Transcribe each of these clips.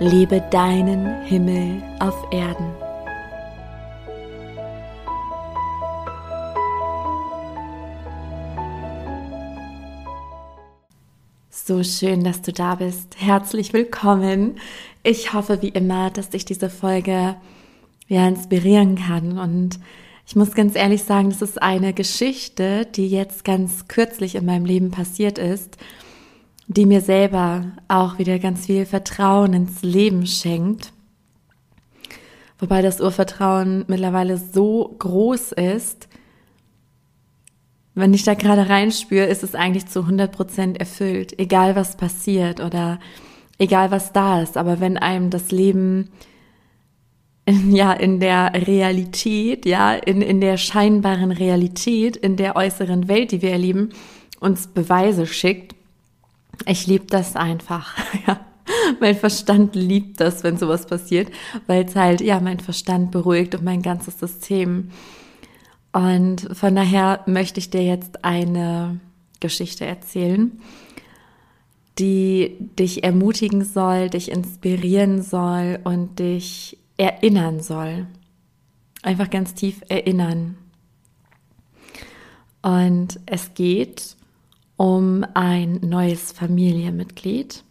Lebe deinen Himmel auf Erden. So schön, dass du da bist. Herzlich willkommen. Ich hoffe wie immer, dass dich diese Folge ja inspirieren kann. Und ich muss ganz ehrlich sagen, das ist eine Geschichte, die jetzt ganz kürzlich in meinem Leben passiert ist die mir selber auch wieder ganz viel Vertrauen ins Leben schenkt. Wobei das Urvertrauen mittlerweile so groß ist, wenn ich da gerade reinspüre, ist es eigentlich zu 100 Prozent erfüllt, egal was passiert oder egal was da ist. Aber wenn einem das Leben in, ja in der Realität, ja in in der scheinbaren Realität, in der äußeren Welt, die wir erleben, uns Beweise schickt, ich liebe das einfach. Mein Verstand liebt das, wenn sowas passiert, weil es halt, ja, mein Verstand beruhigt und mein ganzes System. Und von daher möchte ich dir jetzt eine Geschichte erzählen, die dich ermutigen soll, dich inspirieren soll und dich erinnern soll. Einfach ganz tief erinnern. Und es geht um ein neues Familienmitglied,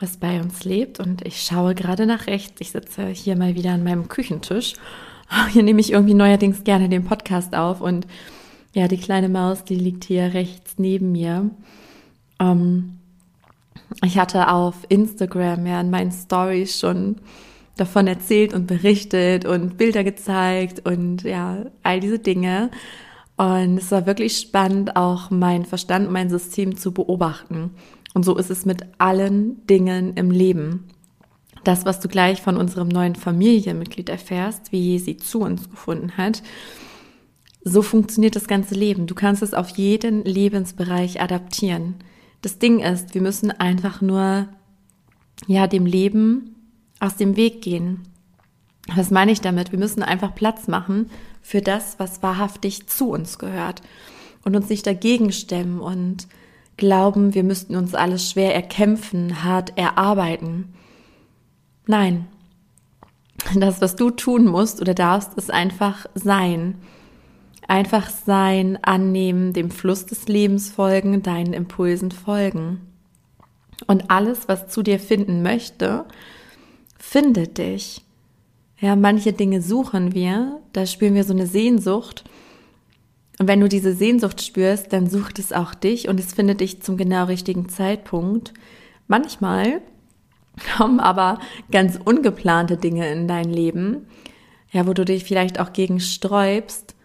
was bei uns lebt. Und ich schaue gerade nach rechts. Ich sitze hier mal wieder an meinem Küchentisch. Hier nehme ich irgendwie neuerdings gerne den Podcast auf. Und ja, die kleine Maus, die liegt hier rechts neben mir. Ähm, ich hatte auf Instagram ja in meinen Stories schon davon erzählt und berichtet und Bilder gezeigt und ja, all diese Dinge. Und es war wirklich spannend, auch mein Verstand, mein System zu beobachten. Und so ist es mit allen Dingen im Leben. Das, was du gleich von unserem neuen Familienmitglied erfährst, wie sie zu uns gefunden hat, so funktioniert das ganze Leben. Du kannst es auf jeden Lebensbereich adaptieren. Das Ding ist, wir müssen einfach nur, ja, dem Leben aus dem Weg gehen. Was meine ich damit? Wir müssen einfach Platz machen für das, was wahrhaftig zu uns gehört und uns nicht dagegen stemmen und glauben, wir müssten uns alles schwer erkämpfen, hart erarbeiten. Nein. Das, was du tun musst oder darfst, ist einfach sein. Einfach sein, annehmen, dem Fluss des Lebens folgen, deinen Impulsen folgen. Und alles, was zu dir finden möchte, findet dich. Ja, manche Dinge suchen wir, da spüren wir so eine Sehnsucht. Und wenn du diese Sehnsucht spürst, dann sucht es auch dich und es findet dich zum genau richtigen Zeitpunkt. Manchmal kommen aber ganz ungeplante Dinge in dein Leben, ja, wo du dich vielleicht auch gegen sträubst,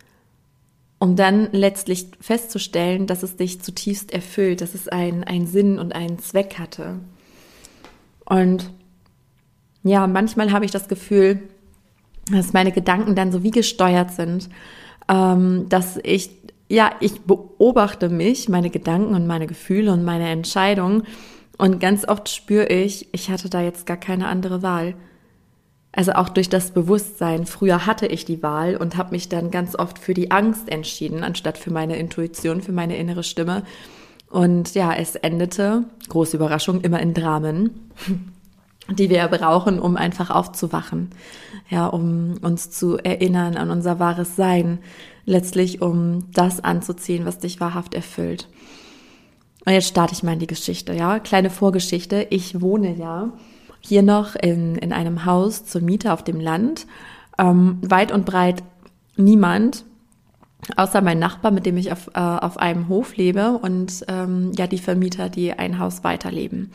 um dann letztlich festzustellen, dass es dich zutiefst erfüllt, dass es einen, einen Sinn und einen Zweck hatte. Und ja, manchmal habe ich das Gefühl, dass meine Gedanken dann so wie gesteuert sind, ähm, dass ich, ja, ich beobachte mich, meine Gedanken und meine Gefühle und meine Entscheidungen und ganz oft spüre ich, ich hatte da jetzt gar keine andere Wahl. Also auch durch das Bewusstsein. Früher hatte ich die Wahl und habe mich dann ganz oft für die Angst entschieden, anstatt für meine Intuition, für meine innere Stimme. Und ja, es endete, große Überraschung, immer in Dramen die wir brauchen, um einfach aufzuwachen, ja, um uns zu erinnern an unser wahres Sein, letztlich um das anzuziehen, was dich wahrhaft erfüllt. Und jetzt starte ich mal in die Geschichte, ja, kleine Vorgeschichte. Ich wohne ja hier noch in, in einem Haus zur Miete auf dem Land, ähm, weit und breit niemand, außer mein Nachbar, mit dem ich auf, äh, auf einem Hof lebe und ähm, ja die Vermieter, die ein Haus weiterleben.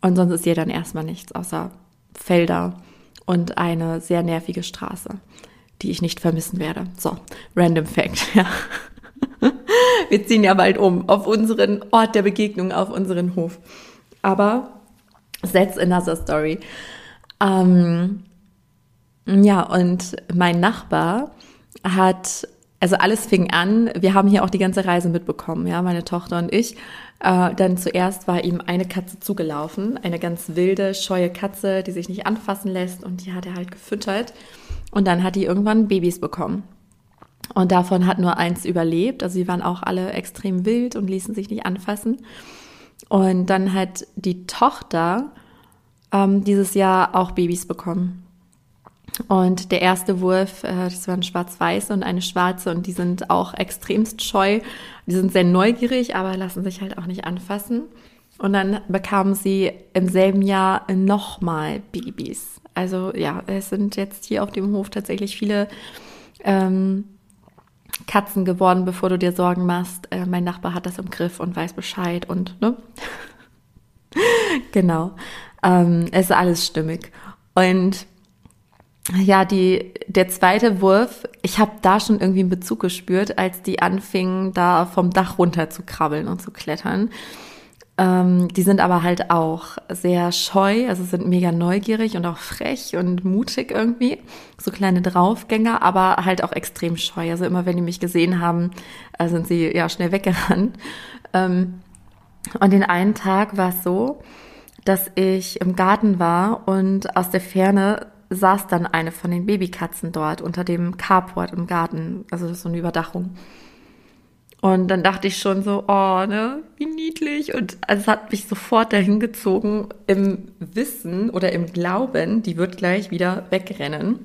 Und sonst ist hier dann erstmal nichts außer Felder und eine sehr nervige Straße, die ich nicht vermissen werde. So, random Fact, ja. Wir ziehen ja bald um auf unseren Ort der Begegnung, auf unseren Hof. Aber that's another story. Ähm, ja, und mein Nachbar hat, also alles fing an, wir haben hier auch die ganze Reise mitbekommen, ja, meine Tochter und ich. Äh, dann zuerst war ihm eine Katze zugelaufen, eine ganz wilde, scheue Katze, die sich nicht anfassen lässt und die hat er halt gefüttert. Und dann hat die irgendwann Babys bekommen. Und davon hat nur eins überlebt. Also sie waren auch alle extrem wild und ließen sich nicht anfassen. Und dann hat die Tochter ähm, dieses Jahr auch Babys bekommen. Und der erste Wurf, äh, das waren schwarz-weiß und eine schwarze und die sind auch extremst scheu. Die sind sehr neugierig, aber lassen sich halt auch nicht anfassen. Und dann bekamen sie im selben Jahr nochmal Babys. Also ja, es sind jetzt hier auf dem Hof tatsächlich viele ähm, Katzen geworden, bevor du dir Sorgen machst. Äh, mein Nachbar hat das im Griff und weiß Bescheid und ne? genau. Ähm, es ist alles stimmig. Und ja, die, der zweite Wurf, ich habe da schon irgendwie einen Bezug gespürt, als die anfingen, da vom Dach runter zu krabbeln und zu klettern. Ähm, die sind aber halt auch sehr scheu, also sind mega neugierig und auch frech und mutig irgendwie. So kleine Draufgänger, aber halt auch extrem scheu. Also immer wenn die mich gesehen haben, äh, sind sie ja schnell weggerannt. Ähm, und den einen Tag war es so, dass ich im Garten war und aus der Ferne saß dann eine von den Babykatzen dort unter dem Carport im Garten. Also das ist so eine Überdachung. Und dann dachte ich schon so, oh, ne, wie niedlich. Und also es hat mich sofort dahin gezogen im Wissen oder im Glauben, die wird gleich wieder wegrennen.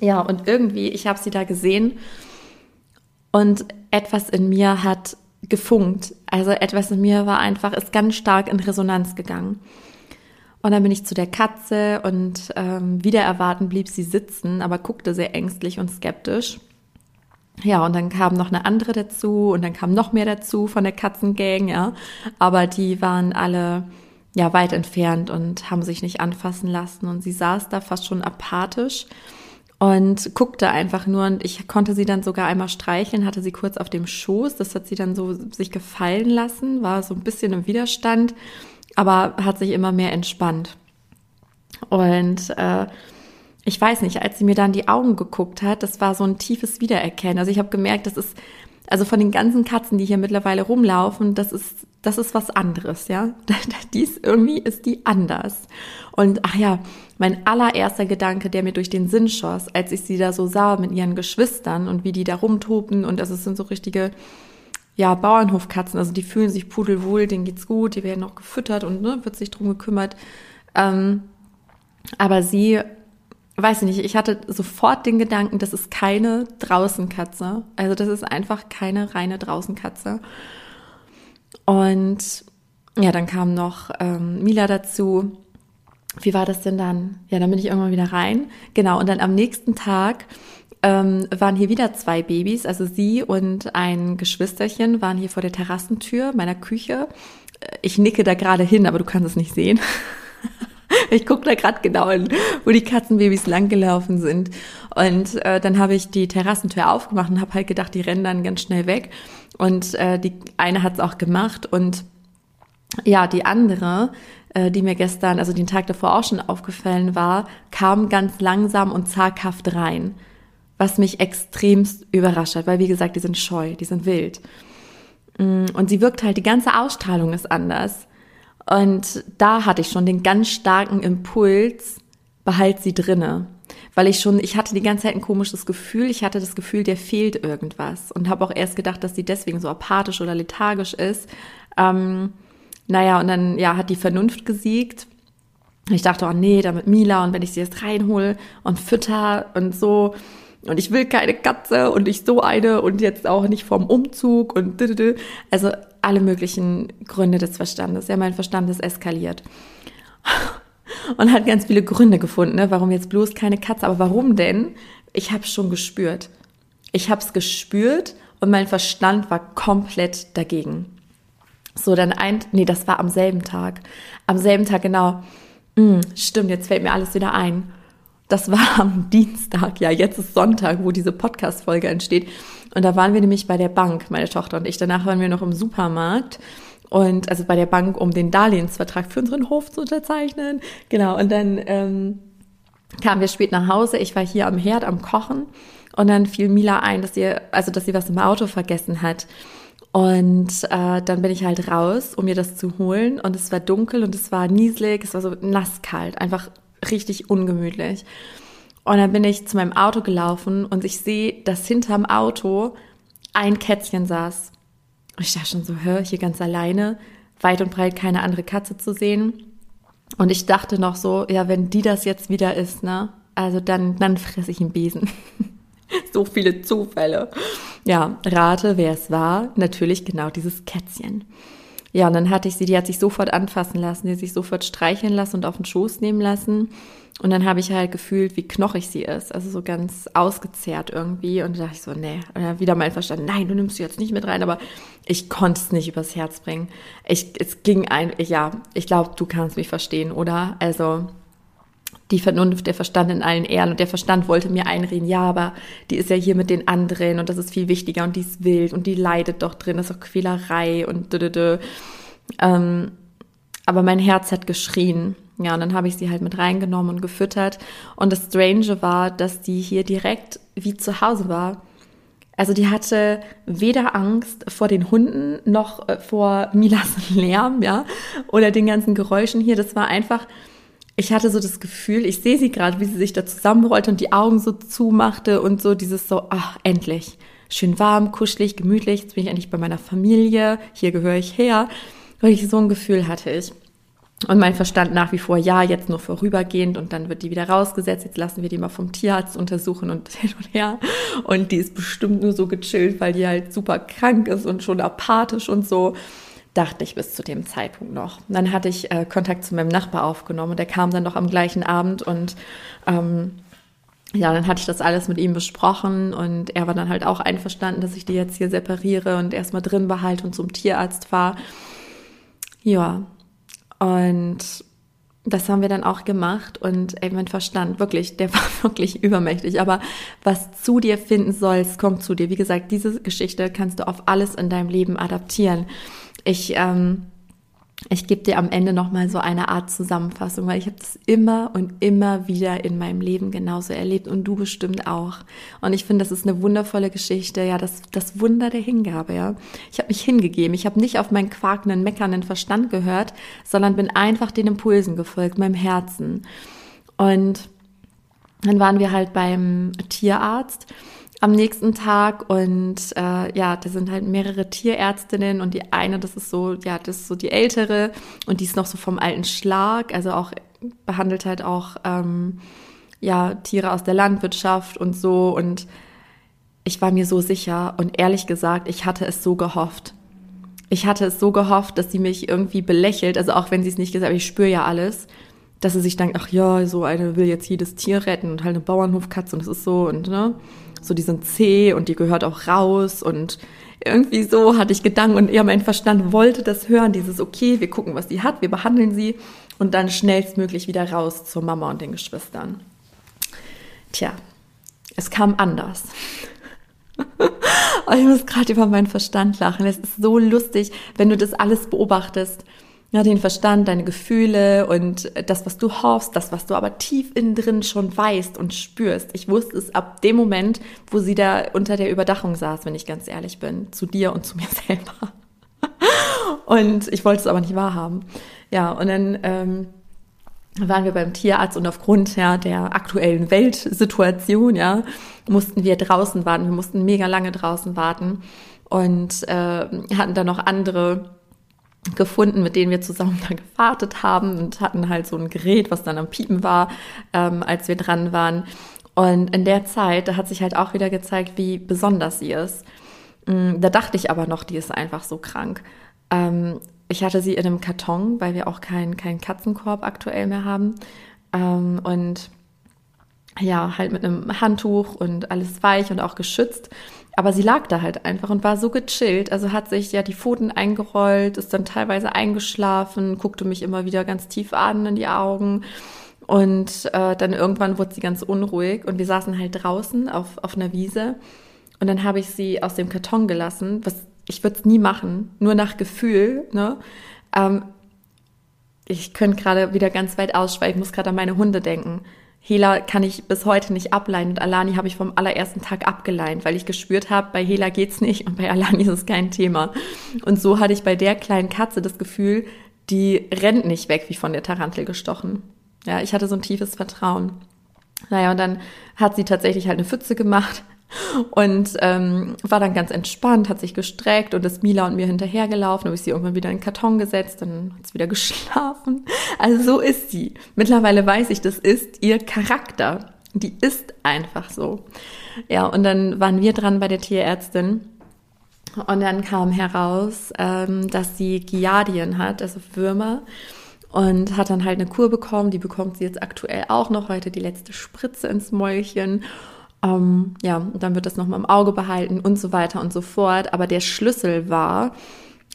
Ja, und irgendwie, ich habe sie da gesehen und etwas in mir hat gefunkt. Also etwas in mir war einfach, ist ganz stark in Resonanz gegangen. Und dann bin ich zu der Katze und ähm, wieder erwarten blieb sie sitzen, aber guckte sehr ängstlich und skeptisch. Ja, und dann kam noch eine andere dazu und dann kam noch mehr dazu von der Katzengang, ja. Aber die waren alle ja weit entfernt und haben sich nicht anfassen lassen. Und sie saß da fast schon apathisch und guckte einfach nur und ich konnte sie dann sogar einmal streicheln, hatte sie kurz auf dem Schoß, das hat sie dann so sich gefallen lassen, war so ein bisschen im Widerstand aber hat sich immer mehr entspannt. Und äh, ich weiß nicht, als sie mir dann die Augen geguckt hat, das war so ein tiefes Wiedererkennen. Also ich habe gemerkt, das ist, also von den ganzen Katzen, die hier mittlerweile rumlaufen, das ist, das ist was anderes, ja. Dies irgendwie ist die anders. Und ach ja, mein allererster Gedanke, der mir durch den Sinn schoss, als ich sie da so sah mit ihren Geschwistern und wie die da rumtoben und das sind so richtige ja, Bauernhofkatzen, also die fühlen sich pudelwohl, denen geht's gut, die werden auch gefüttert und ne, wird sich drum gekümmert. Ähm, aber sie, weiß ich nicht, ich hatte sofort den Gedanken, das ist keine Draußenkatze. Also das ist einfach keine reine Draußenkatze. Und ja, dann kam noch ähm, Mila dazu. Wie war das denn dann? Ja, dann bin ich irgendwann wieder rein. Genau, und dann am nächsten Tag ähm, waren hier wieder zwei Babys, also sie und ein Geschwisterchen waren hier vor der Terrassentür meiner Küche. Äh, ich nicke da gerade hin, aber du kannst es nicht sehen. ich gucke da gerade genau hin, wo die Katzenbabys langgelaufen sind. Und äh, dann habe ich die Terrassentür aufgemacht und habe halt gedacht, die rennen dann ganz schnell weg. Und äh, die eine hat es auch gemacht und ja, die andere, äh, die mir gestern, also den Tag davor auch schon aufgefallen war, kam ganz langsam und zaghaft rein was mich extremst überrascht hat, weil wie gesagt, die sind scheu, die sind wild. Mm, und sie wirkt halt, die ganze Ausstrahlung ist anders. Und da hatte ich schon den ganz starken Impuls, behalt sie drinne. Weil ich schon, ich hatte die ganze Zeit ein komisches Gefühl. Ich hatte das Gefühl, der fehlt irgendwas. Und habe auch erst gedacht, dass sie deswegen so apathisch oder lethargisch ist. Ähm, naja, und dann ja, hat die Vernunft gesiegt. Ich dachte, oh nee, damit Mila und wenn ich sie jetzt reinhole und fütter und so, und ich will keine Katze und nicht so eine und jetzt auch nicht vom Umzug und also alle möglichen Gründe des Verstandes. Ja, mein Verstand ist eskaliert. Und hat ganz viele Gründe gefunden, ne? warum jetzt bloß keine Katze. Aber warum denn? Ich habe es schon gespürt. Ich habe es gespürt und mein Verstand war komplett dagegen. So, dann ein, nee, das war am selben Tag. Am selben Tag, genau. Hm, stimmt, jetzt fällt mir alles wieder ein. Das war am Dienstag, ja, jetzt ist Sonntag, wo diese Podcast-Folge entsteht. Und da waren wir nämlich bei der Bank, meine Tochter und ich. Danach waren wir noch im Supermarkt. Und also bei der Bank, um den Darlehensvertrag für unseren Hof zu unterzeichnen. Genau. Und dann ähm, kamen wir spät nach Hause. Ich war hier am Herd am Kochen. Und dann fiel Mila ein, dass sie, also dass sie was im Auto vergessen hat. Und äh, dann bin ich halt raus, um mir das zu holen. Und es war dunkel und es war nieselig, es war so nasskalt, einfach richtig ungemütlich. Und dann bin ich zu meinem Auto gelaufen und ich sehe, dass hinterm Auto ein Kätzchen saß. Und ich dachte schon so, hör, hier ganz alleine, weit und breit keine andere Katze zu sehen. Und ich dachte noch so, ja, wenn die das jetzt wieder ist, ne, also dann, dann fresse ich einen Besen. so viele Zufälle. Ja, rate, wer es war. Natürlich genau dieses Kätzchen. Ja, und dann hatte ich sie, die hat sich sofort anfassen lassen, die hat sich sofort streicheln lassen und auf den Schoß nehmen lassen. Und dann habe ich halt gefühlt, wie knochig sie ist. Also so ganz ausgezehrt irgendwie. Und da dachte ich so, nee. Und dann wieder mal verstanden, nein, du nimmst sie jetzt nicht mit rein. Aber ich konnte es nicht übers Herz bringen. Ich, es ging ein, ja, ich glaube, du kannst mich verstehen, oder? Also, die Vernunft, der Verstand in allen Ehren. Und der Verstand wollte mir einreden, ja, aber die ist ja hier mit den anderen und das ist viel wichtiger und die ist wild und die leidet doch drin, das ist doch Quälerei und dö, dö, dö. Ähm, aber mein Herz hat geschrien. Ja, und dann habe ich sie halt mit reingenommen und gefüttert. Und das Strange war, dass die hier direkt wie zu Hause war. Also die hatte weder Angst vor den Hunden noch äh, vor Milas Lärm, ja, oder den ganzen Geräuschen hier. Das war einfach, ich hatte so das Gefühl, ich sehe sie gerade, wie sie sich da zusammenrollte und die Augen so zumachte und so dieses so, ach, endlich. Schön warm, kuschelig, gemütlich. Jetzt bin ich endlich bei meiner Familie. Hier gehöre ich her. Wirklich so ein Gefühl hatte ich. Und mein Verstand nach wie vor, ja, jetzt nur vorübergehend und dann wird die wieder rausgesetzt. Jetzt lassen wir die mal vom Tierarzt untersuchen und hin und her. Und die ist bestimmt nur so gechillt, weil die halt super krank ist und schon apathisch und so dachte ich bis zu dem Zeitpunkt noch. dann hatte ich äh, Kontakt zu meinem Nachbar aufgenommen und der kam dann noch am gleichen Abend und ähm, ja, dann hatte ich das alles mit ihm besprochen und er war dann halt auch einverstanden, dass ich die jetzt hier separiere und erstmal drin behalte und zum Tierarzt fahre. Ja, und das haben wir dann auch gemacht und ey, mein Verstand, wirklich, der war wirklich übermächtig. Aber was zu dir finden sollst, kommt zu dir. Wie gesagt, diese Geschichte kannst du auf alles in deinem Leben adaptieren. Ich, ähm, ich gebe dir am Ende nochmal so eine Art Zusammenfassung, weil ich habe das immer und immer wieder in meinem Leben genauso erlebt und du bestimmt auch. Und ich finde, das ist eine wundervolle Geschichte, ja, das, das Wunder der Hingabe, ja. Ich habe mich hingegeben, ich habe nicht auf meinen quakenden, meckernden Verstand gehört, sondern bin einfach den Impulsen gefolgt, meinem Herzen. Und dann waren wir halt beim Tierarzt am nächsten Tag und äh, ja, da sind halt mehrere Tierärztinnen und die eine, das ist so, ja, das ist so die ältere und die ist noch so vom alten Schlag, also auch behandelt halt auch ähm, ja Tiere aus der Landwirtschaft und so und ich war mir so sicher und ehrlich gesagt, ich hatte es so gehofft. Ich hatte es so gehofft, dass sie mich irgendwie belächelt, also auch wenn sie es nicht gesagt hat, ich spüre ja alles, dass sie sich denkt, ach ja, so eine will jetzt jedes Tier retten und halt eine Bauernhofkatze und das ist so und ne so die sind zäh und die gehört auch raus und irgendwie so hatte ich Gedanken und ja, mein Verstand wollte das hören, dieses okay, wir gucken, was sie hat, wir behandeln sie und dann schnellstmöglich wieder raus zur Mama und den Geschwistern. Tja, es kam anders. ich muss gerade über meinen Verstand lachen. Es ist so lustig, wenn du das alles beobachtest ja, den Verstand, deine Gefühle und das, was du hoffst, das, was du aber tief innen drin schon weißt und spürst. Ich wusste es ab dem Moment, wo sie da unter der Überdachung saß, wenn ich ganz ehrlich bin, zu dir und zu mir selber. und ich wollte es aber nicht wahrhaben. Ja, und dann ähm, waren wir beim Tierarzt und aufgrund ja, der aktuellen Weltsituation, ja, mussten wir draußen warten. Wir mussten mega lange draußen warten und äh, hatten dann noch andere gefunden, mit denen wir zusammen da gewartet haben und hatten halt so ein Gerät, was dann am Piepen war, ähm, als wir dran waren. Und in der Zeit, da hat sich halt auch wieder gezeigt, wie besonders sie ist. Mm, da dachte ich aber noch, die ist einfach so krank. Ähm, ich hatte sie in einem Karton, weil wir auch keinen kein Katzenkorb aktuell mehr haben. Ähm, und ja, halt mit einem Handtuch und alles weich und auch geschützt. Aber sie lag da halt einfach und war so gechillt. Also hat sich ja die Pfoten eingerollt, ist dann teilweise eingeschlafen, guckte mich immer wieder ganz tief an in die Augen. Und äh, dann irgendwann wurde sie ganz unruhig und wir saßen halt draußen auf, auf einer Wiese. Und dann habe ich sie aus dem Karton gelassen, was ich würde es nie machen, nur nach Gefühl. Ne? Ähm, ich könnte gerade wieder ganz weit ausschweifen, muss gerade an meine Hunde denken. Hela kann ich bis heute nicht ableihen und Alani habe ich vom allerersten Tag abgeleint, weil ich gespürt habe, bei Hela geht's nicht und bei Alani ist es kein Thema. Und so hatte ich bei der kleinen Katze das Gefühl, die rennt nicht weg wie von der Tarantel gestochen. Ja, ich hatte so ein tiefes Vertrauen. Naja, und dann hat sie tatsächlich halt eine Pfütze gemacht und ähm, war dann ganz entspannt, hat sich gestreckt und ist Mila und mir hinterhergelaufen. Habe ich sie irgendwann wieder in den Karton gesetzt, dann hat sie wieder geschlafen. Also so ist sie. Mittlerweile weiß ich, das ist ihr Charakter. Die ist einfach so. Ja, und dann waren wir dran bei der Tierärztin. Und dann kam heraus, ähm, dass sie Giardien hat, also Würmer und hat dann halt eine Kur bekommen. Die bekommt sie jetzt aktuell auch noch heute die letzte Spritze ins Mäulchen. Ähm, ja, und dann wird das nochmal im Auge behalten und so weiter und so fort. Aber der Schlüssel war,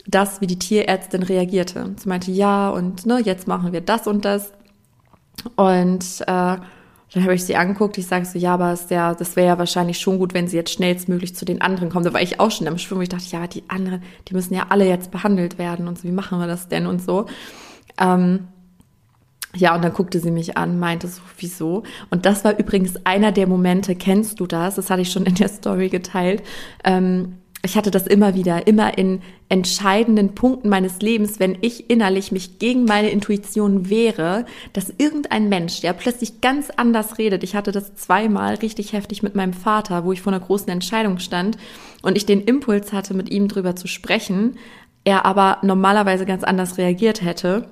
das, wie die Tierärztin reagierte. Sie meinte, ja, und ne, jetzt machen wir das und das. Und äh, dann habe ich sie angeguckt, ich sage so, ja, aber ja, das wäre ja wahrscheinlich schon gut, wenn sie jetzt schnellstmöglich zu den anderen kommt. Da war ich auch schon am Schwimmen. Ich dachte, ja, die anderen, die müssen ja alle jetzt behandelt werden und so, wie machen wir das denn und so. Ähm, ja, und dann guckte sie mich an, meinte so, wieso? Und das war übrigens einer der Momente, kennst du das? Das hatte ich schon in der Story geteilt. Ähm, ich hatte das immer wieder, immer in entscheidenden Punkten meines Lebens, wenn ich innerlich mich gegen meine Intuition wehre, dass irgendein Mensch, der plötzlich ganz anders redet. Ich hatte das zweimal richtig heftig mit meinem Vater, wo ich vor einer großen Entscheidung stand und ich den Impuls hatte, mit ihm drüber zu sprechen, er aber normalerweise ganz anders reagiert hätte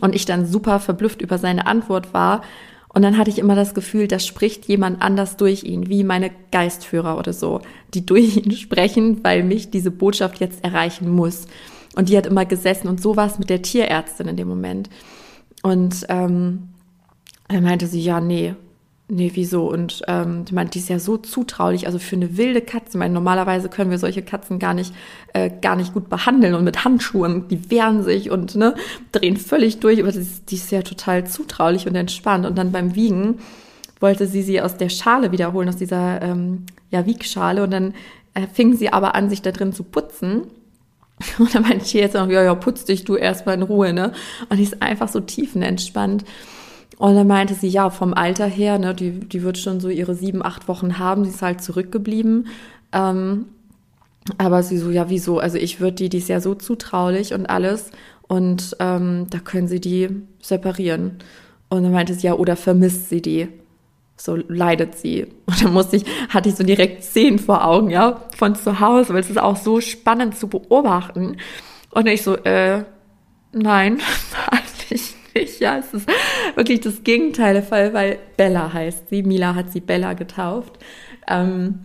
und ich dann super verblüfft über seine Antwort war. Und dann hatte ich immer das Gefühl, da spricht jemand anders durch ihn, wie meine Geistführer oder so, die durch ihn sprechen, weil mich diese Botschaft jetzt erreichen muss. Und die hat immer gesessen und so war es mit der Tierärztin in dem Moment. Und ähm, dann meinte sie, ja, nee, nee, wieso? Und ähm, ich meine, die ist ja so zutraulich, also für eine wilde Katze. Ich meine, normalerweise können wir solche Katzen gar nicht, äh, gar nicht gut behandeln und mit Handschuhen, die wehren sich und ne, drehen völlig durch, aber die ist, die ist ja total zutraulich und entspannt. Und dann beim Wiegen wollte sie sie aus der Schale wiederholen, aus dieser ähm, ja, Wiegschale. Und dann äh, fing sie aber an, sich da drin zu putzen. Und dann meinte ich jetzt noch, ja, ja, putz dich du erstmal in Ruhe, ne? Und die ist einfach so tiefenentspannt. Und dann meinte sie, ja, vom Alter her, ne, die, die wird schon so ihre sieben, acht Wochen haben, sie ist halt zurückgeblieben. Ähm, aber sie so, ja, wieso? Also ich würde die, die ist ja so zutraulich und alles. Und ähm, da können sie die separieren. Und dann meinte sie, ja, oder vermisst sie die? So leidet sie. Und dann musste ich, hatte ich so direkt Szenen vor Augen, ja, von zu Hause, weil es ist auch so spannend zu beobachten. Und ich so, äh, nein, nicht. Ja, es ist wirklich das Gegenteil der Fall, weil Bella heißt sie. Mila hat sie Bella getauft. Ähm,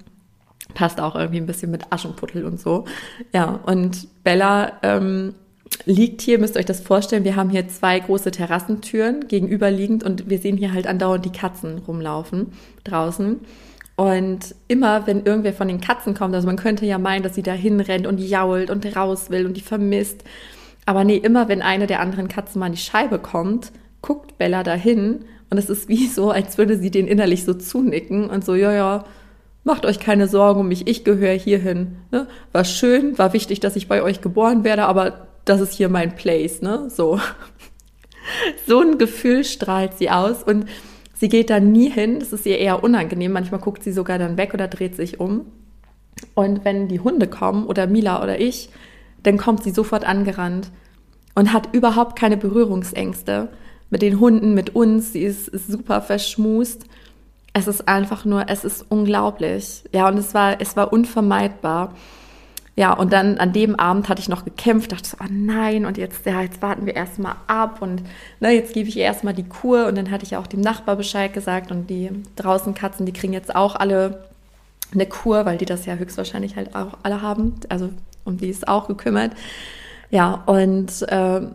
passt auch irgendwie ein bisschen mit Aschenputtel und so. Ja, und Bella ähm, liegt hier, müsst ihr euch das vorstellen, wir haben hier zwei große Terrassentüren gegenüberliegend und wir sehen hier halt andauernd die Katzen rumlaufen draußen. Und immer, wenn irgendwer von den Katzen kommt, also man könnte ja meinen, dass sie da hinrennt und jault und raus will und die vermisst, aber nee, immer wenn eine der anderen Katzen mal an die Scheibe kommt, guckt Bella dahin und es ist wie so, als würde sie den innerlich so zunicken und so, ja, ja, macht euch keine Sorgen um mich, ich gehöre hierhin. Ne? War schön, war wichtig, dass ich bei euch geboren werde, aber das ist hier mein Place, ne? So. So ein Gefühl strahlt sie aus und sie geht da nie hin. Das ist ihr eher unangenehm. Manchmal guckt sie sogar dann weg oder dreht sich um. Und wenn die Hunde kommen oder Mila oder ich, dann kommt sie sofort angerannt und hat überhaupt keine Berührungsängste mit den Hunden, mit uns. Sie ist, super verschmust. Es ist einfach nur, es ist unglaublich. Ja, und es war, es war unvermeidbar. Ja, und dann an dem Abend hatte ich noch gekämpft, dachte so, oh nein, und jetzt, ja, jetzt warten wir erstmal ab und ne, jetzt gebe ich ihr erstmal die Kur und dann hatte ich auch dem Nachbar Bescheid gesagt und die draußen Katzen, die kriegen jetzt auch alle eine Kur, weil die das ja höchstwahrscheinlich halt auch alle haben. Also um die ist auch gekümmert. Ja, und ähm,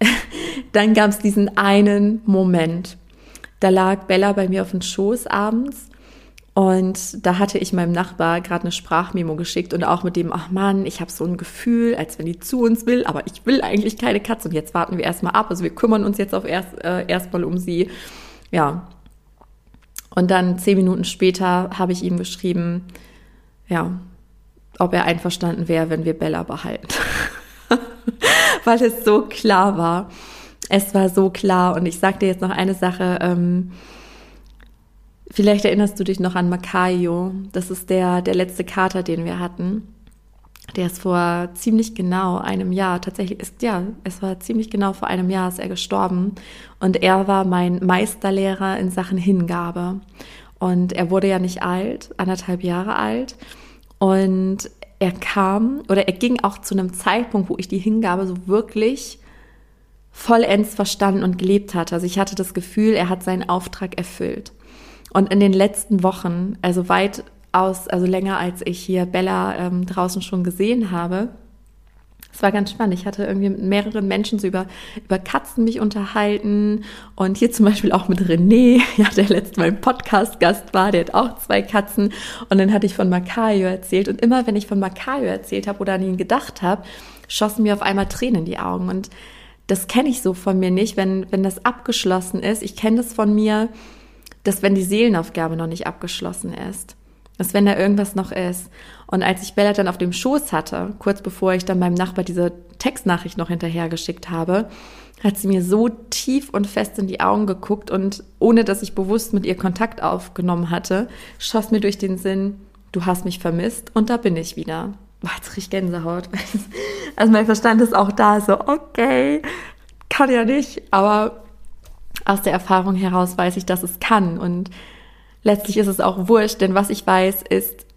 dann gab es diesen einen Moment. Da lag Bella bei mir auf dem Schoß abends und da hatte ich meinem Nachbar gerade eine Sprachmemo geschickt und auch mit dem, ach Mann, ich habe so ein Gefühl, als wenn die zu uns will, aber ich will eigentlich keine Katze und jetzt warten wir erstmal ab. Also wir kümmern uns jetzt auf erst, äh, erstmal um sie. Ja. Und dann zehn Minuten später habe ich ihm geschrieben, ja, ob er einverstanden wäre, wenn wir Bella behalten. Weil es so klar war. Es war so klar. Und ich sag dir jetzt noch eine Sache. Ähm, vielleicht erinnerst du dich noch an Makayo. Das ist der, der letzte Kater, den wir hatten. Der ist vor ziemlich genau einem Jahr, tatsächlich ist, ja, es war ziemlich genau vor einem Jahr ist er gestorben. Und er war mein Meisterlehrer in Sachen Hingabe. Und er wurde ja nicht alt, anderthalb Jahre alt. Und er kam oder er ging auch zu einem Zeitpunkt, wo ich die Hingabe so wirklich vollends verstanden und gelebt hatte. Also ich hatte das Gefühl, er hat seinen Auftrag erfüllt. Und in den letzten Wochen, also weit aus, also länger als ich hier Bella ähm, draußen schon gesehen habe. Es war ganz spannend. Ich hatte irgendwie mit mehreren Menschen so über, über Katzen mich unterhalten und hier zum Beispiel auch mit René, ja, der letztes Mal im Podcast-Gast war, der hat auch zwei Katzen und dann hatte ich von Makayo erzählt und immer wenn ich von Makayo erzählt habe oder an ihn gedacht habe, schossen mir auf einmal Tränen in die Augen und das kenne ich so von mir nicht, wenn, wenn das abgeschlossen ist. Ich kenne das von mir, dass wenn die Seelenaufgabe noch nicht abgeschlossen ist als wenn da irgendwas noch ist. Und als ich Bella dann auf dem Schoß hatte, kurz bevor ich dann meinem Nachbar diese Textnachricht noch hinterhergeschickt habe, hat sie mir so tief und fest in die Augen geguckt und ohne dass ich bewusst mit ihr Kontakt aufgenommen hatte, schoss mir durch den Sinn, du hast mich vermisst und da bin ich wieder. Boah, jetzt krieg Gänsehaut. Also mein Verstand ist auch da, so, okay, kann ja nicht, aber aus der Erfahrung heraus weiß ich, dass es kann und letztlich ist es auch wurscht, denn was ich weiß, ist,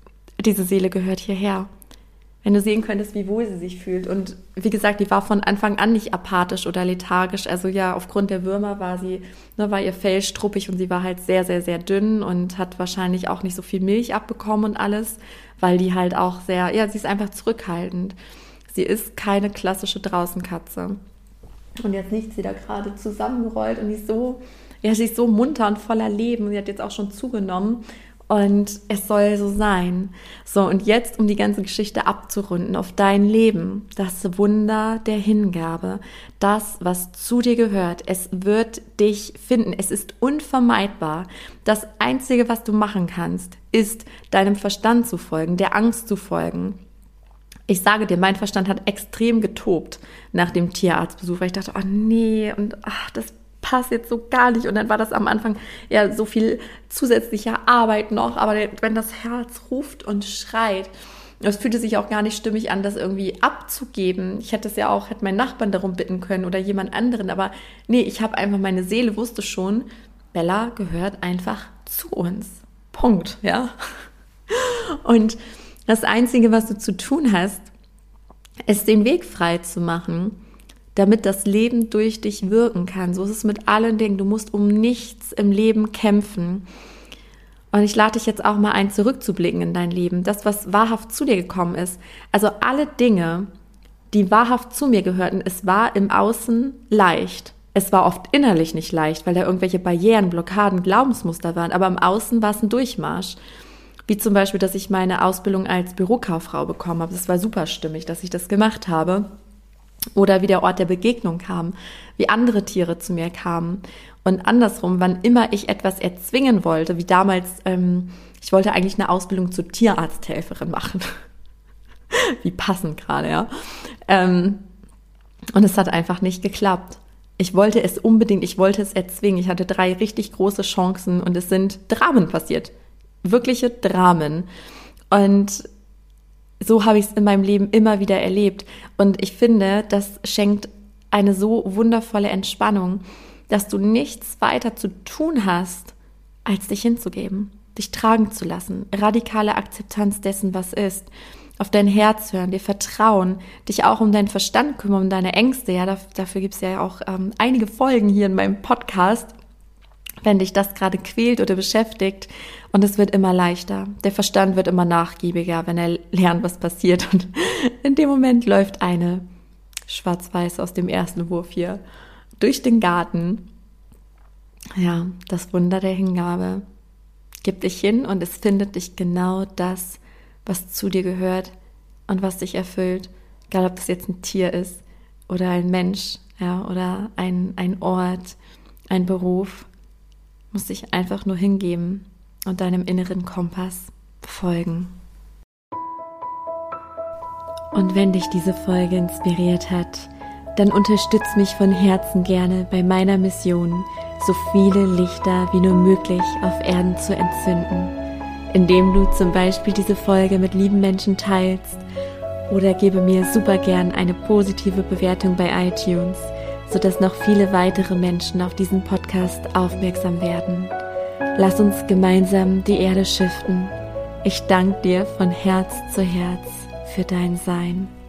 diese Seele gehört hierher. Wenn du sehen könntest, wie wohl sie sich fühlt. Und wie gesagt, die war von Anfang an nicht apathisch oder lethargisch. Also ja, aufgrund der Würmer war sie, ne, war ihr Fell struppig und sie war halt sehr, sehr, sehr dünn und hat wahrscheinlich auch nicht so viel Milch abbekommen und alles, weil die halt auch sehr, ja, sie ist einfach zurückhaltend. Sie ist keine klassische Draußenkatze. Und jetzt liegt sie da gerade zusammengerollt und die ist so, ja, sie ist so munter und voller Leben. Sie hat jetzt auch schon zugenommen. Und es soll so sein. So, und jetzt, um die ganze Geschichte abzurunden, auf dein Leben, das Wunder der Hingabe, das, was zu dir gehört, es wird dich finden. Es ist unvermeidbar. Das Einzige, was du machen kannst, ist deinem Verstand zu folgen, der Angst zu folgen. Ich sage dir, mein Verstand hat extrem getobt nach dem Tierarztbesuch, weil ich dachte, oh nee, und ach, das passt jetzt so gar nicht. Und dann war das am Anfang ja so viel zusätzliche Arbeit noch. Aber wenn das Herz ruft und schreit, es fühlte sich auch gar nicht stimmig an, das irgendwie abzugeben. Ich hätte es ja auch, hätte meinen Nachbarn darum bitten können oder jemand anderen. Aber nee, ich habe einfach, meine Seele wusste schon, Bella gehört einfach zu uns. Punkt, ja. Und das Einzige, was du zu tun hast, ist den Weg frei zu machen damit das Leben durch dich wirken kann. So ist es mit allen Dingen. Du musst um nichts im Leben kämpfen. Und ich lade dich jetzt auch mal ein, zurückzublicken in dein Leben. Das, was wahrhaft zu dir gekommen ist. Also alle Dinge, die wahrhaft zu mir gehörten, es war im Außen leicht. Es war oft innerlich nicht leicht, weil da irgendwelche Barrieren, Blockaden, Glaubensmuster waren. Aber im Außen war es ein Durchmarsch. Wie zum Beispiel, dass ich meine Ausbildung als Bürokauffrau bekommen habe. Das war super stimmig, dass ich das gemacht habe oder wie der Ort der Begegnung kam, wie andere Tiere zu mir kamen und andersrum, wann immer ich etwas erzwingen wollte, wie damals, ähm, ich wollte eigentlich eine Ausbildung zur Tierarzthelferin machen. wie passend gerade, ja. Ähm, und es hat einfach nicht geklappt. Ich wollte es unbedingt, ich wollte es erzwingen. Ich hatte drei richtig große Chancen und es sind Dramen passiert. Wirkliche Dramen. Und so habe ich es in meinem Leben immer wieder erlebt. Und ich finde, das schenkt eine so wundervolle Entspannung, dass du nichts weiter zu tun hast, als dich hinzugeben, dich tragen zu lassen, radikale Akzeptanz dessen, was ist, auf dein Herz hören, dir vertrauen, dich auch um deinen Verstand kümmern, um deine Ängste. Ja, dafür gibt es ja auch ähm, einige Folgen hier in meinem Podcast, wenn dich das gerade quält oder beschäftigt. Und es wird immer leichter. Der Verstand wird immer nachgiebiger, wenn er lernt, was passiert. Und in dem Moment läuft eine Schwarz-Weiß aus dem ersten Wurf hier durch den Garten. Ja, das Wunder der Hingabe. Gib dich hin und es findet dich genau das, was zu dir gehört und was dich erfüllt. Egal, ob das jetzt ein Tier ist oder ein Mensch, ja, oder ein, ein Ort, ein Beruf musst dich einfach nur hingeben und deinem inneren Kompass folgen. Und wenn dich diese Folge inspiriert hat, dann unterstütz mich von Herzen gerne bei meiner Mission, so viele Lichter wie nur möglich auf Erden zu entzünden, indem du zum Beispiel diese Folge mit lieben Menschen teilst oder gebe mir super gern eine positive Bewertung bei iTunes, sodass noch viele weitere Menschen auf diesen Podcast aufmerksam werden. Lass uns gemeinsam die Erde schiften. Ich danke dir von Herz zu Herz für dein Sein.